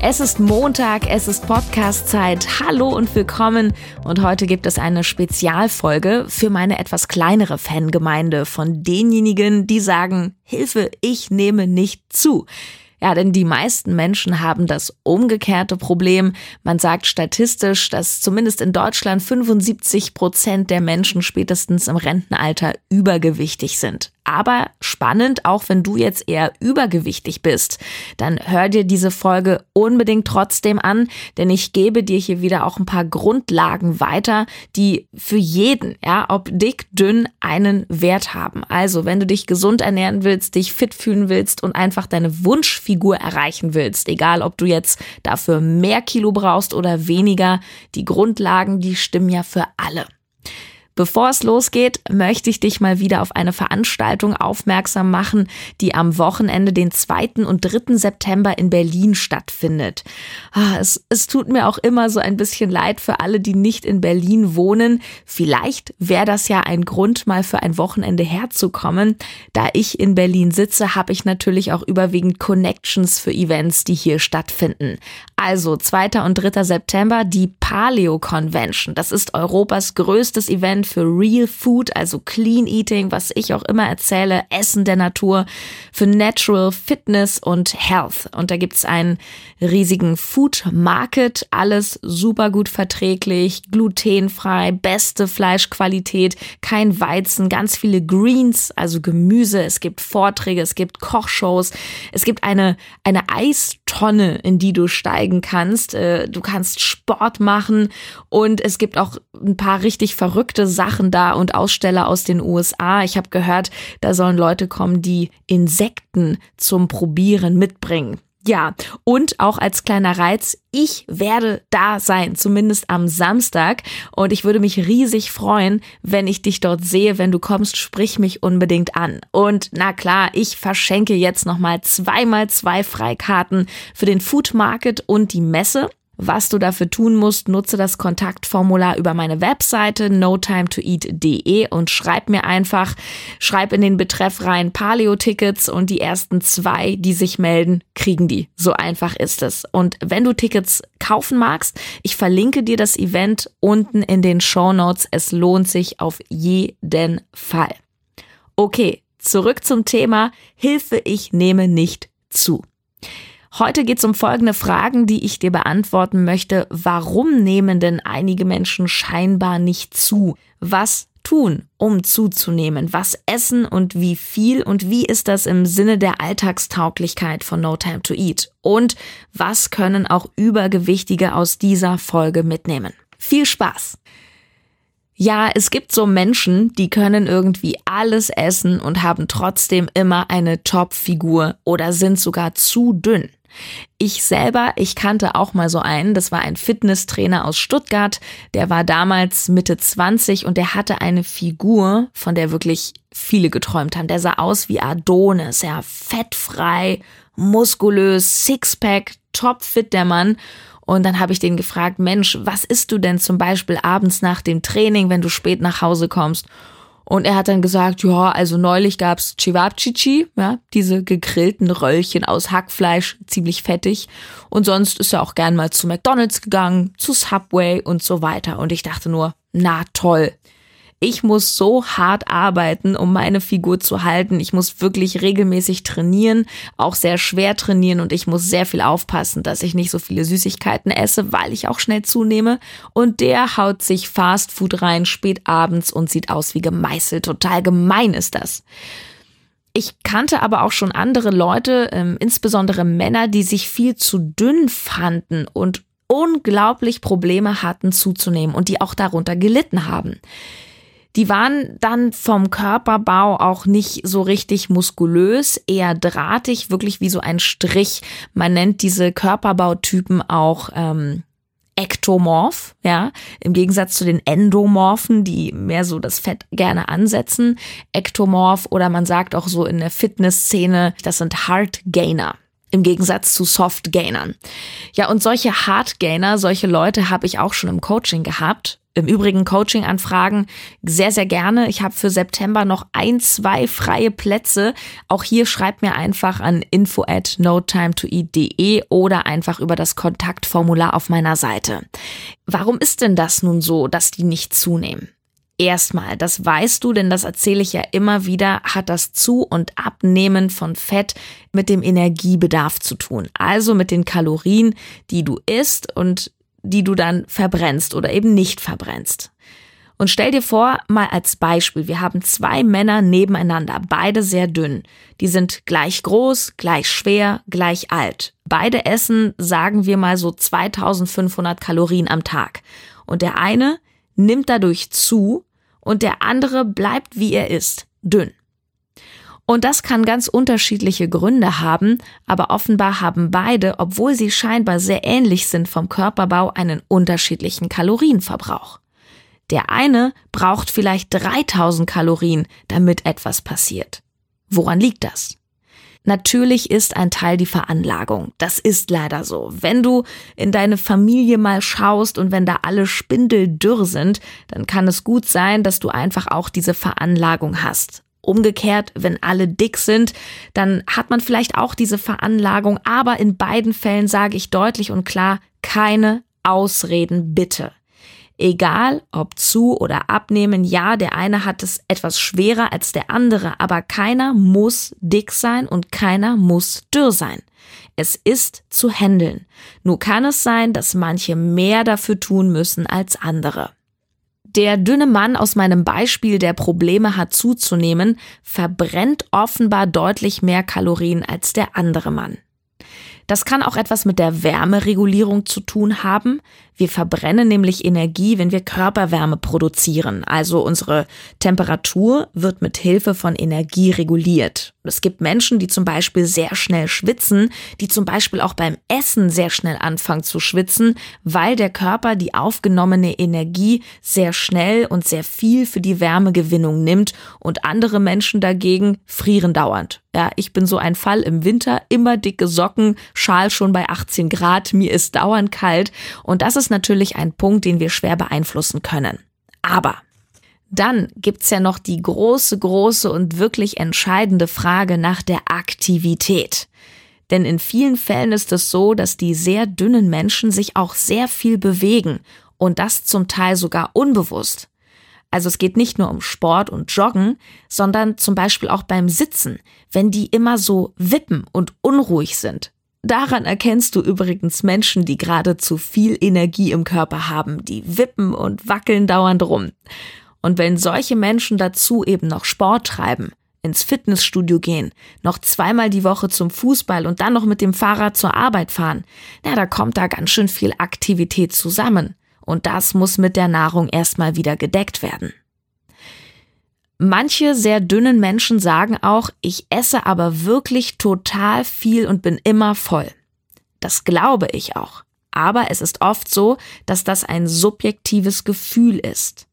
Es ist Montag, es ist Podcast-Zeit. Hallo und willkommen. Und heute gibt es eine Spezialfolge für meine etwas kleinere Fangemeinde von denjenigen, die sagen, Hilfe, ich nehme nicht zu. Ja, denn die meisten Menschen haben das umgekehrte Problem. Man sagt statistisch, dass zumindest in Deutschland 75 Prozent der Menschen spätestens im Rentenalter übergewichtig sind. Aber spannend, auch wenn du jetzt eher übergewichtig bist, dann hör dir diese Folge unbedingt trotzdem an, denn ich gebe dir hier wieder auch ein paar Grundlagen weiter, die für jeden, ja, ob dick, dünn, einen Wert haben. Also, wenn du dich gesund ernähren willst, dich fit fühlen willst und einfach deine Wunschfigur erreichen willst, egal ob du jetzt dafür mehr Kilo brauchst oder weniger, die Grundlagen, die stimmen ja für alle. Bevor es losgeht, möchte ich dich mal wieder auf eine Veranstaltung aufmerksam machen, die am Wochenende, den 2. und 3. September in Berlin stattfindet. Ah, es, es tut mir auch immer so ein bisschen leid für alle, die nicht in Berlin wohnen. Vielleicht wäre das ja ein Grund, mal für ein Wochenende herzukommen. Da ich in Berlin sitze, habe ich natürlich auch überwiegend Connections für Events, die hier stattfinden. Also 2. und 3. September die Paleo Convention. Das ist Europas größtes Event für Real Food, also Clean Eating, was ich auch immer erzähle, Essen der Natur, für Natural Fitness und Health. Und da gibt's einen riesigen Food Market, alles super gut verträglich, glutenfrei, beste Fleischqualität, kein Weizen, ganz viele Greens, also Gemüse, es gibt Vorträge, es gibt Kochshows, es gibt eine, eine Eistonne, in die du steigen kannst, äh, du kannst Sport machen und es gibt auch ein paar richtig verrückte Sachen da und Aussteller aus den USA. Ich habe gehört, da sollen Leute kommen, die Insekten zum Probieren mitbringen. Ja, und auch als kleiner Reiz, ich werde da sein, zumindest am Samstag. Und ich würde mich riesig freuen, wenn ich dich dort sehe. Wenn du kommst, sprich mich unbedingt an. Und na klar, ich verschenke jetzt nochmal zweimal zwei Freikarten für den Food Market und die Messe. Was du dafür tun musst, nutze das Kontaktformular über meine Webseite notimetoeat.de und schreib mir einfach, schreib in den Betreff rein Paleo-Tickets und die ersten zwei, die sich melden, kriegen die. So einfach ist es. Und wenn du Tickets kaufen magst, ich verlinke dir das Event unten in den Show Notes. Es lohnt sich auf jeden Fall. Okay, zurück zum Thema Hilfe, ich nehme nicht zu. Heute geht es um folgende Fragen, die ich dir beantworten möchte. Warum nehmen denn einige Menschen scheinbar nicht zu? Was tun, um zuzunehmen? Was essen und wie viel? Und wie ist das im Sinne der Alltagstauglichkeit von No Time to Eat? Und was können auch Übergewichtige aus dieser Folge mitnehmen? Viel Spaß! Ja, es gibt so Menschen, die können irgendwie alles essen und haben trotzdem immer eine Top-Figur oder sind sogar zu dünn. Ich selber, ich kannte auch mal so einen, das war ein Fitnesstrainer aus Stuttgart, der war damals Mitte 20 und der hatte eine Figur, von der wirklich viele geträumt haben. Der sah aus wie Adonis, ja, fettfrei, muskulös, Sixpack, topfit der Mann. Und dann habe ich den gefragt, Mensch, was isst du denn zum Beispiel abends nach dem Training, wenn du spät nach Hause kommst? Und er hat dann gesagt, ja, also neulich gab's Chivapchichi, ja, diese gegrillten Röllchen aus Hackfleisch, ziemlich fettig. Und sonst ist er auch gern mal zu McDonald's gegangen, zu Subway und so weiter. Und ich dachte nur, na toll ich muss so hart arbeiten, um meine Figur zu halten. Ich muss wirklich regelmäßig trainieren, auch sehr schwer trainieren und ich muss sehr viel aufpassen, dass ich nicht so viele Süßigkeiten esse, weil ich auch schnell zunehme. Und der haut sich Fastfood rein, spät abends und sieht aus wie gemeißelt. Total gemein ist das. Ich kannte aber auch schon andere Leute, ähm, insbesondere Männer, die sich viel zu dünn fanden und unglaublich Probleme hatten zuzunehmen und die auch darunter gelitten haben. Die waren dann vom Körperbau auch nicht so richtig muskulös, eher drahtig, wirklich wie so ein Strich. Man nennt diese Körperbautypen auch ähm, ektomorph, ja, im Gegensatz zu den Endomorphen, die mehr so das Fett gerne ansetzen. Ektomorph oder man sagt auch so in der Fitnessszene, das sind Hard Gainer im Gegensatz zu Soft Gainern. Ja, und solche Hard Gainer, solche Leute habe ich auch schon im Coaching gehabt. Im Übrigen Coaching-Anfragen sehr, sehr gerne. Ich habe für September noch ein, zwei freie Plätze. Auch hier schreibt mir einfach an info at notimetoeat.de oder einfach über das Kontaktformular auf meiner Seite. Warum ist denn das nun so, dass die nicht zunehmen? Erstmal, das weißt du, denn das erzähle ich ja immer wieder, hat das Zu- und Abnehmen von Fett mit dem Energiebedarf zu tun. Also mit den Kalorien, die du isst und die du dann verbrennst oder eben nicht verbrennst. Und stell dir vor, mal als Beispiel, wir haben zwei Männer nebeneinander, beide sehr dünn. Die sind gleich groß, gleich schwer, gleich alt. Beide essen, sagen wir mal so 2500 Kalorien am Tag. Und der eine nimmt dadurch zu und der andere bleibt wie er ist, dünn. Und das kann ganz unterschiedliche Gründe haben, aber offenbar haben beide, obwohl sie scheinbar sehr ähnlich sind vom Körperbau, einen unterschiedlichen Kalorienverbrauch. Der eine braucht vielleicht 3000 Kalorien, damit etwas passiert. Woran liegt das? Natürlich ist ein Teil die Veranlagung. Das ist leider so. Wenn du in deine Familie mal schaust und wenn da alle spindeldürr sind, dann kann es gut sein, dass du einfach auch diese Veranlagung hast. Umgekehrt, wenn alle dick sind, dann hat man vielleicht auch diese Veranlagung, aber in beiden Fällen sage ich deutlich und klar, keine Ausreden bitte. Egal ob zu oder abnehmen, ja, der eine hat es etwas schwerer als der andere, aber keiner muss dick sein und keiner muss dürr sein. Es ist zu handeln. Nur kann es sein, dass manche mehr dafür tun müssen als andere. Der dünne Mann aus meinem Beispiel, der Probleme hat zuzunehmen, verbrennt offenbar deutlich mehr Kalorien als der andere Mann. Das kann auch etwas mit der Wärmeregulierung zu tun haben. Wir verbrennen nämlich Energie, wenn wir Körperwärme produzieren. Also unsere Temperatur wird mit Hilfe von Energie reguliert. Es gibt Menschen, die zum Beispiel sehr schnell schwitzen, die zum Beispiel auch beim Essen sehr schnell anfangen zu schwitzen, weil der Körper die aufgenommene Energie sehr schnell und sehr viel für die Wärmegewinnung nimmt und andere Menschen dagegen frieren dauernd. Ja, ich bin so ein Fall im Winter, immer dicke Socken, Schal schon bei 18 Grad, mir ist dauernd kalt und das ist natürlich ein Punkt, den wir schwer beeinflussen können. Aber dann gibt's ja noch die große, große und wirklich entscheidende Frage nach der Aktivität. Denn in vielen Fällen ist es so, dass die sehr dünnen Menschen sich auch sehr viel bewegen und das zum Teil sogar unbewusst. Also es geht nicht nur um Sport und Joggen, sondern zum Beispiel auch beim Sitzen, wenn die immer so wippen und unruhig sind. Daran erkennst du übrigens Menschen, die gerade zu viel Energie im Körper haben, die wippen und wackeln dauernd rum. Und wenn solche Menschen dazu eben noch Sport treiben, ins Fitnessstudio gehen, noch zweimal die Woche zum Fußball und dann noch mit dem Fahrrad zur Arbeit fahren, na, da kommt da ganz schön viel Aktivität zusammen. Und das muss mit der Nahrung erstmal wieder gedeckt werden. Manche sehr dünnen Menschen sagen auch, ich esse aber wirklich total viel und bin immer voll. Das glaube ich auch. Aber es ist oft so, dass das ein subjektives Gefühl ist.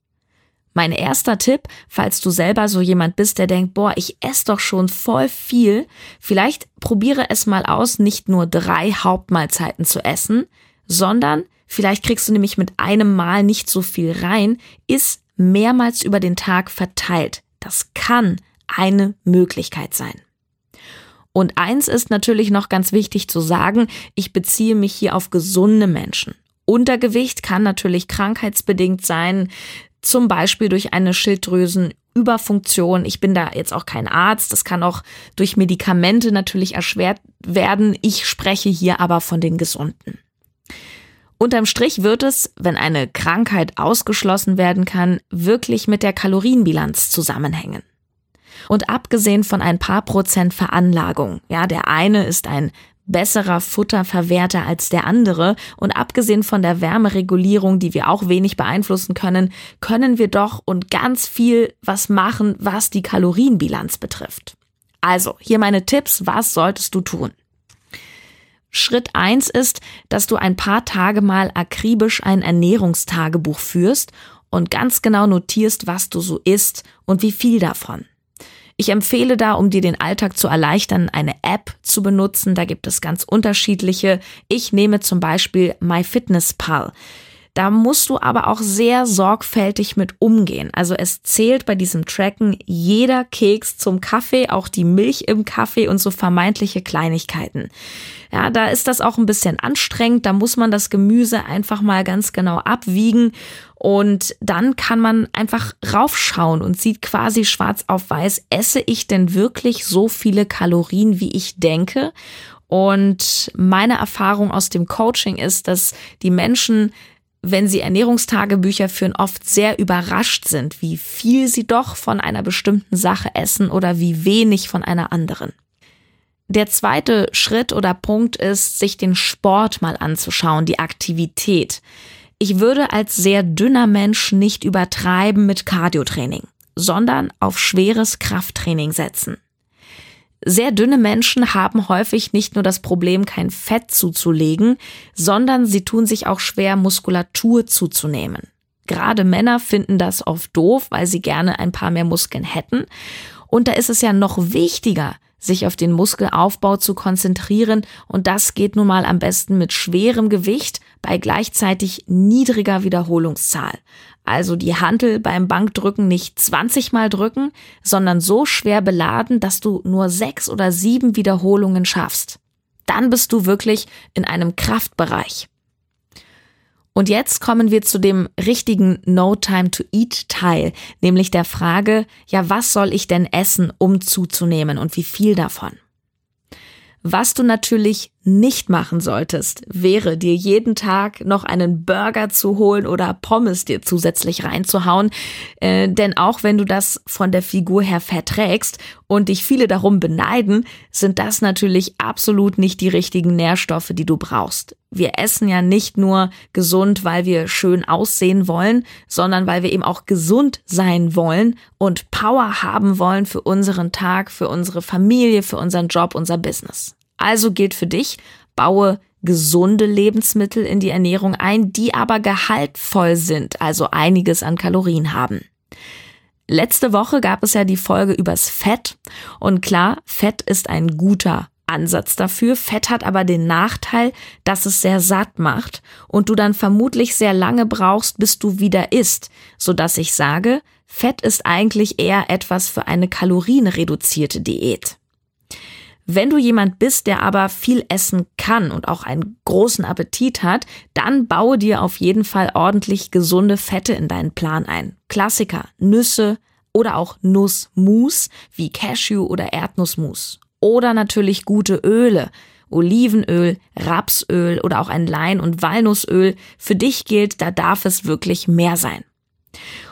Mein erster Tipp, falls du selber so jemand bist, der denkt, boah, ich esse doch schon voll viel, vielleicht probiere es mal aus, nicht nur drei Hauptmahlzeiten zu essen, sondern vielleicht kriegst du nämlich mit einem Mal nicht so viel rein, iss mehrmals über den Tag verteilt. Das kann eine Möglichkeit sein. Und eins ist natürlich noch ganz wichtig zu sagen, ich beziehe mich hier auf gesunde Menschen. Untergewicht kann natürlich krankheitsbedingt sein, zum Beispiel durch eine Schilddrüsenüberfunktion. Ich bin da jetzt auch kein Arzt. Das kann auch durch Medikamente natürlich erschwert werden. Ich spreche hier aber von den Gesunden. Unterm Strich wird es, wenn eine Krankheit ausgeschlossen werden kann, wirklich mit der Kalorienbilanz zusammenhängen. Und abgesehen von ein paar Prozent Veranlagung, ja, der eine ist ein besserer Futterverwerter als der andere und abgesehen von der Wärmeregulierung, die wir auch wenig beeinflussen können, können wir doch und ganz viel was machen, was die Kalorienbilanz betrifft. Also, hier meine Tipps, was solltest du tun? Schritt eins ist, dass du ein paar Tage mal akribisch ein Ernährungstagebuch führst und ganz genau notierst, was du so isst und wie viel davon. Ich empfehle da, um dir den Alltag zu erleichtern, eine App zu benutzen. Da gibt es ganz unterschiedliche. Ich nehme zum Beispiel MyFitnessPal. Da musst du aber auch sehr sorgfältig mit umgehen. Also es zählt bei diesem Tracken jeder Keks zum Kaffee, auch die Milch im Kaffee und so vermeintliche Kleinigkeiten. Ja, da ist das auch ein bisschen anstrengend. Da muss man das Gemüse einfach mal ganz genau abwiegen und dann kann man einfach raufschauen und sieht quasi schwarz auf weiß, esse ich denn wirklich so viele Kalorien, wie ich denke? Und meine Erfahrung aus dem Coaching ist, dass die Menschen wenn sie Ernährungstagebücher führen, oft sehr überrascht sind, wie viel sie doch von einer bestimmten Sache essen oder wie wenig von einer anderen. Der zweite Schritt oder Punkt ist, sich den Sport mal anzuschauen, die Aktivität. Ich würde als sehr dünner Mensch nicht übertreiben mit Cardiotraining, sondern auf schweres Krafttraining setzen. Sehr dünne Menschen haben häufig nicht nur das Problem, kein Fett zuzulegen, sondern sie tun sich auch schwer, Muskulatur zuzunehmen. Gerade Männer finden das oft doof, weil sie gerne ein paar mehr Muskeln hätten. Und da ist es ja noch wichtiger, sich auf den Muskelaufbau zu konzentrieren. Und das geht nun mal am besten mit schwerem Gewicht bei gleichzeitig niedriger Wiederholungszahl. Also die Hantel beim Bankdrücken nicht 20 mal drücken, sondern so schwer beladen, dass du nur sechs oder sieben Wiederholungen schaffst. Dann bist du wirklich in einem Kraftbereich. Und jetzt kommen wir zu dem richtigen No Time to Eat Teil, nämlich der Frage, ja, was soll ich denn essen, um zuzunehmen und wie viel davon? Was du natürlich nicht machen solltest, wäre dir jeden Tag noch einen Burger zu holen oder Pommes dir zusätzlich reinzuhauen. Äh, denn auch wenn du das von der Figur her verträgst und dich viele darum beneiden, sind das natürlich absolut nicht die richtigen Nährstoffe, die du brauchst. Wir essen ja nicht nur gesund, weil wir schön aussehen wollen, sondern weil wir eben auch gesund sein wollen und Power haben wollen für unseren Tag, für unsere Familie, für unseren Job, unser Business. Also gilt für dich, baue gesunde Lebensmittel in die Ernährung ein, die aber gehaltvoll sind, also einiges an Kalorien haben. Letzte Woche gab es ja die Folge übers Fett und klar, Fett ist ein guter Ansatz dafür. Fett hat aber den Nachteil, dass es sehr satt macht und du dann vermutlich sehr lange brauchst, bis du wieder isst, so dass ich sage, Fett ist eigentlich eher etwas für eine kalorienreduzierte Diät. Wenn du jemand bist, der aber viel essen kann und auch einen großen Appetit hat, dann baue dir auf jeden Fall ordentlich gesunde Fette in deinen Plan ein. Klassiker, Nüsse oder auch Nussmus wie Cashew oder Erdnussmus. Oder natürlich gute Öle, Olivenöl, Rapsöl oder auch ein Lein- und Walnussöl. Für dich gilt, da darf es wirklich mehr sein.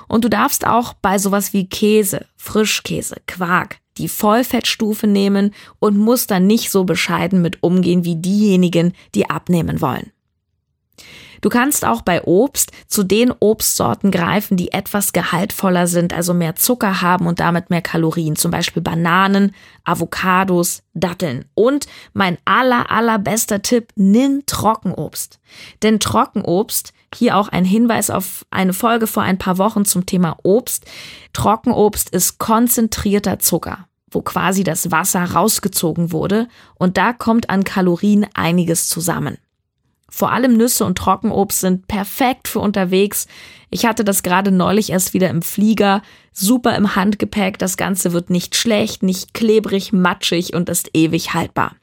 Und du darfst auch bei sowas wie Käse, Frischkäse, Quark, die Vollfettstufe nehmen und musst dann nicht so bescheiden mit umgehen wie diejenigen, die abnehmen wollen. Du kannst auch bei Obst zu den Obstsorten greifen, die etwas gehaltvoller sind, also mehr Zucker haben und damit mehr Kalorien, zum Beispiel Bananen, Avocados, Datteln. Und mein aller, allerbester Tipp, nimm Trockenobst. Denn Trockenobst hier auch ein Hinweis auf eine Folge vor ein paar Wochen zum Thema Obst. Trockenobst ist konzentrierter Zucker, wo quasi das Wasser rausgezogen wurde und da kommt an Kalorien einiges zusammen. Vor allem Nüsse und Trockenobst sind perfekt für unterwegs. Ich hatte das gerade neulich erst wieder im Flieger. Super im Handgepäck. Das Ganze wird nicht schlecht, nicht klebrig, matschig und ist ewig haltbar.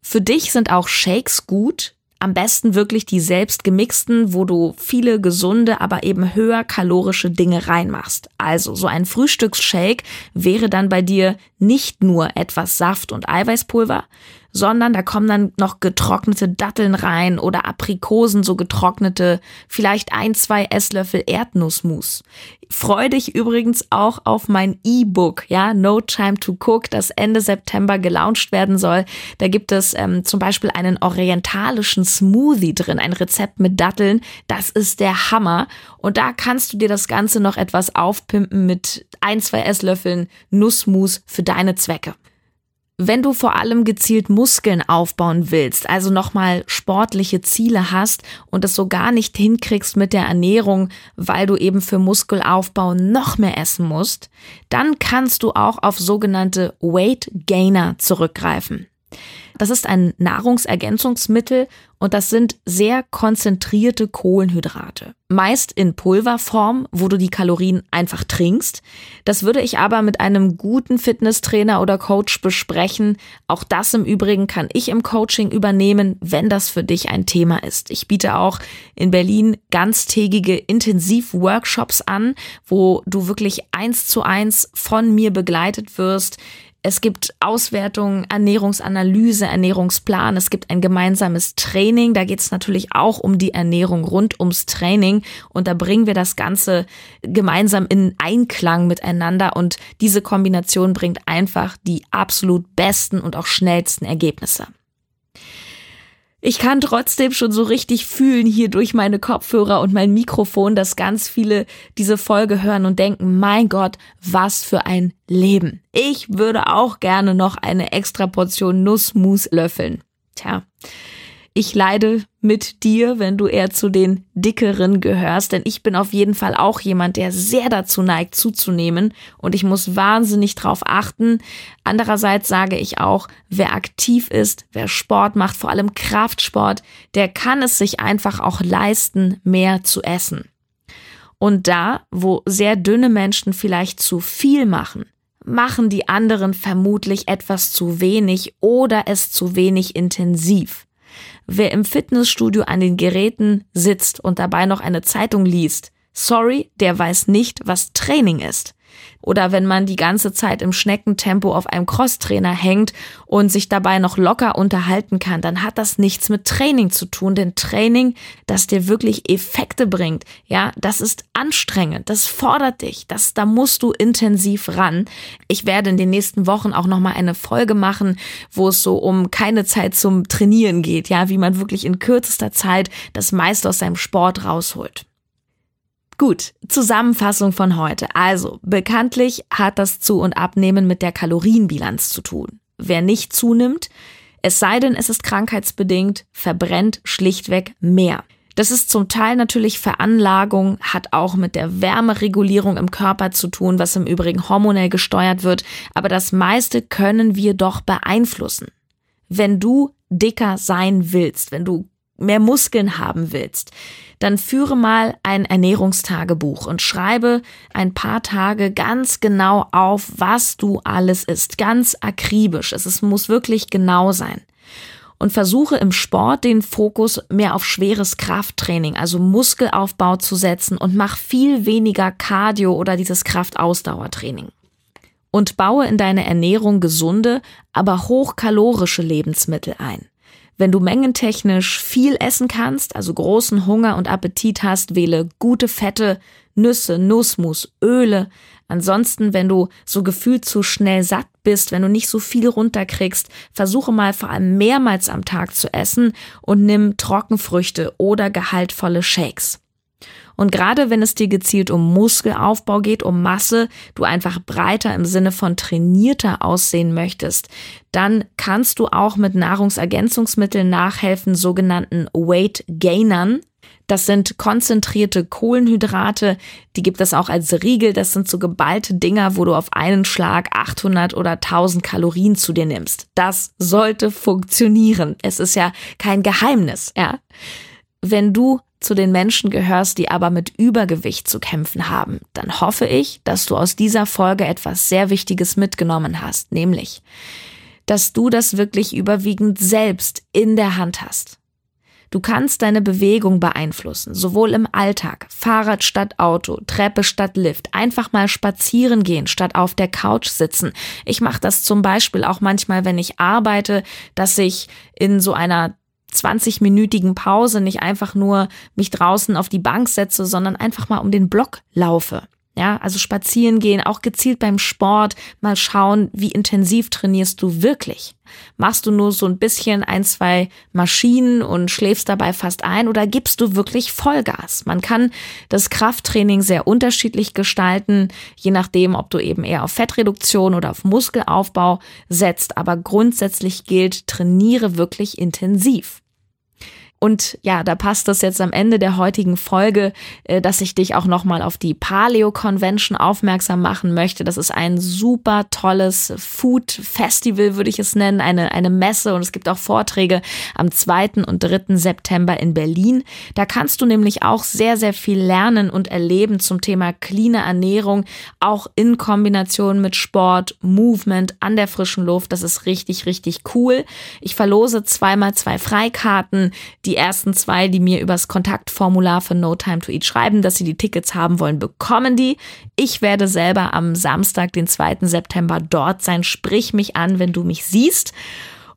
Für dich sind auch Shakes gut, am besten wirklich die selbst gemixten, wo du viele gesunde, aber eben höher kalorische Dinge reinmachst. Also so ein Frühstücksshake wäre dann bei dir nicht nur etwas Saft und Eiweißpulver, sondern da kommen dann noch getrocknete Datteln rein oder Aprikosen, so getrocknete, vielleicht ein, zwei Esslöffel Erdnussmus. Freu dich übrigens auch auf mein E-Book, ja, No Time to Cook, das Ende September gelauncht werden soll. Da gibt es ähm, zum Beispiel einen orientalischen Smoothie drin, ein Rezept mit Datteln. Das ist der Hammer. Und da kannst du dir das Ganze noch etwas aufpimpen mit ein, zwei Esslöffeln Nussmus für deine Zwecke. Wenn du vor allem gezielt Muskeln aufbauen willst, also nochmal sportliche Ziele hast und es so gar nicht hinkriegst mit der Ernährung, weil du eben für Muskelaufbau noch mehr essen musst, dann kannst du auch auf sogenannte Weight Gainer zurückgreifen. Das ist ein Nahrungsergänzungsmittel und das sind sehr konzentrierte Kohlenhydrate. Meist in Pulverform, wo du die Kalorien einfach trinkst. Das würde ich aber mit einem guten Fitnesstrainer oder Coach besprechen. Auch das im Übrigen kann ich im Coaching übernehmen, wenn das für dich ein Thema ist. Ich biete auch in Berlin ganztägige Intensivworkshops an, wo du wirklich eins zu eins von mir begleitet wirst es gibt Auswertungen, Ernährungsanalyse, Ernährungsplan. Es gibt ein gemeinsames Training. Da geht es natürlich auch um die Ernährung rund ums Training. Und da bringen wir das Ganze gemeinsam in Einklang miteinander. Und diese Kombination bringt einfach die absolut besten und auch schnellsten Ergebnisse. Ich kann trotzdem schon so richtig fühlen hier durch meine Kopfhörer und mein Mikrofon, dass ganz viele diese Folge hören und denken, mein Gott, was für ein Leben. Ich würde auch gerne noch eine extra Portion Nussmus löffeln. Tja, ich leide mit dir, wenn du eher zu den dickeren gehörst, denn ich bin auf jeden Fall auch jemand, der sehr dazu neigt zuzunehmen und ich muss wahnsinnig drauf achten. Andererseits sage ich auch, wer aktiv ist, wer Sport macht, vor allem Kraftsport, der kann es sich einfach auch leisten, mehr zu essen. Und da, wo sehr dünne Menschen vielleicht zu viel machen, machen die anderen vermutlich etwas zu wenig oder es zu wenig intensiv. Wer im Fitnessstudio an den Geräten sitzt und dabei noch eine Zeitung liest, sorry, der weiß nicht, was Training ist. Oder wenn man die ganze Zeit im Schneckentempo auf einem Crosstrainer hängt und sich dabei noch locker unterhalten kann, dann hat das nichts mit Training zu tun. Denn Training, das dir wirklich Effekte bringt, ja, das ist anstrengend, das fordert dich, das, da musst du intensiv ran. Ich werde in den nächsten Wochen auch nochmal eine Folge machen, wo es so um keine Zeit zum Trainieren geht, ja, wie man wirklich in kürzester Zeit das meiste aus seinem Sport rausholt. Gut, Zusammenfassung von heute. Also, bekanntlich hat das Zu- und Abnehmen mit der Kalorienbilanz zu tun. Wer nicht zunimmt, es sei denn, es ist krankheitsbedingt, verbrennt schlichtweg mehr. Das ist zum Teil natürlich Veranlagung, hat auch mit der Wärmeregulierung im Körper zu tun, was im Übrigen hormonell gesteuert wird, aber das meiste können wir doch beeinflussen. Wenn du dicker sein willst, wenn du mehr Muskeln haben willst, dann führe mal ein Ernährungstagebuch und schreibe ein paar Tage ganz genau auf, was du alles isst. Ganz akribisch. Es, muss wirklich genau sein. Und versuche im Sport den Fokus mehr auf schweres Krafttraining, also Muskelaufbau zu setzen und mach viel weniger Cardio oder dieses Kraftausdauertraining und baue in deine Ernährung gesunde, aber hochkalorische Lebensmittel ein. Wenn du mengentechnisch viel essen kannst, also großen Hunger und Appetit hast, wähle gute Fette, Nüsse, Nussmus, Öle. Ansonsten, wenn du so gefühlt zu schnell satt bist, wenn du nicht so viel runterkriegst, versuche mal vor allem mehrmals am Tag zu essen und nimm Trockenfrüchte oder gehaltvolle Shakes. Und gerade wenn es dir gezielt um Muskelaufbau geht, um Masse, du einfach breiter im Sinne von trainierter aussehen möchtest, dann kannst du auch mit Nahrungsergänzungsmitteln nachhelfen, sogenannten Weight Gainern. Das sind konzentrierte Kohlenhydrate, die gibt es auch als Riegel. Das sind so geballte Dinger, wo du auf einen Schlag 800 oder 1000 Kalorien zu dir nimmst. Das sollte funktionieren. Es ist ja kein Geheimnis, ja. Wenn du zu den Menschen gehörst, die aber mit Übergewicht zu kämpfen haben, dann hoffe ich, dass du aus dieser Folge etwas sehr Wichtiges mitgenommen hast, nämlich, dass du das wirklich überwiegend selbst in der Hand hast. Du kannst deine Bewegung beeinflussen, sowohl im Alltag, Fahrrad statt Auto, Treppe statt Lift, einfach mal spazieren gehen statt auf der Couch sitzen. Ich mache das zum Beispiel auch manchmal, wenn ich arbeite, dass ich in so einer 20-minütigen Pause nicht einfach nur mich draußen auf die Bank setze, sondern einfach mal um den Block laufe. Ja, also spazieren gehen, auch gezielt beim Sport, mal schauen, wie intensiv trainierst du wirklich. Machst du nur so ein bisschen ein, zwei Maschinen und schläfst dabei fast ein oder gibst du wirklich Vollgas? Man kann das Krafttraining sehr unterschiedlich gestalten, je nachdem, ob du eben eher auf Fettreduktion oder auf Muskelaufbau setzt, aber grundsätzlich gilt, trainiere wirklich intensiv. Und ja, da passt es jetzt am Ende der heutigen Folge, äh, dass ich dich auch nochmal auf die Paleo Convention aufmerksam machen möchte. Das ist ein super tolles Food Festival, würde ich es nennen, eine, eine Messe und es gibt auch Vorträge am 2. und 3. September in Berlin. Da kannst du nämlich auch sehr, sehr viel lernen und erleben zum Thema clean Ernährung, auch in Kombination mit Sport, Movement an der frischen Luft. Das ist richtig, richtig cool. Ich verlose zweimal zwei Freikarten die ersten zwei, die mir übers Kontaktformular für No Time to Eat schreiben, dass sie die Tickets haben wollen, bekommen die. Ich werde selber am Samstag, den 2. September dort sein. Sprich mich an, wenn du mich siehst.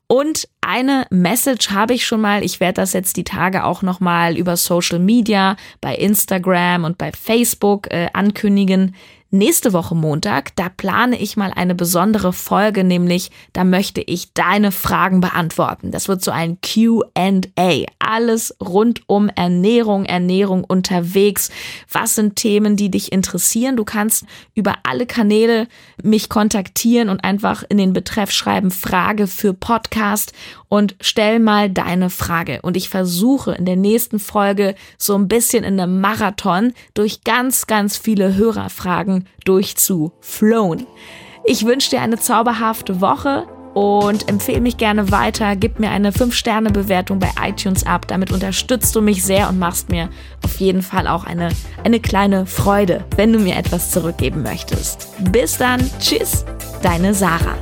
Und eine Message habe ich schon mal. Ich werde das jetzt die Tage auch noch mal über Social Media, bei Instagram und bei Facebook äh, ankündigen. Nächste Woche Montag, da plane ich mal eine besondere Folge, nämlich da möchte ich deine Fragen beantworten. Das wird so ein QA. Alles rund um Ernährung, Ernährung unterwegs. Was sind Themen, die dich interessieren? Du kannst über alle Kanäle mich kontaktieren und einfach in den Betreff schreiben Frage für Podcast und stell mal deine Frage. Und ich versuche in der nächsten Folge so ein bisschen in einem Marathon durch ganz, ganz viele Hörerfragen durchzuflown. Ich wünsche dir eine zauberhafte Woche und empfehle mich gerne weiter. Gib mir eine 5-Sterne-Bewertung bei iTunes ab. Damit unterstützt du mich sehr und machst mir auf jeden Fall auch eine, eine kleine Freude, wenn du mir etwas zurückgeben möchtest. Bis dann. Tschüss. Deine Sarah.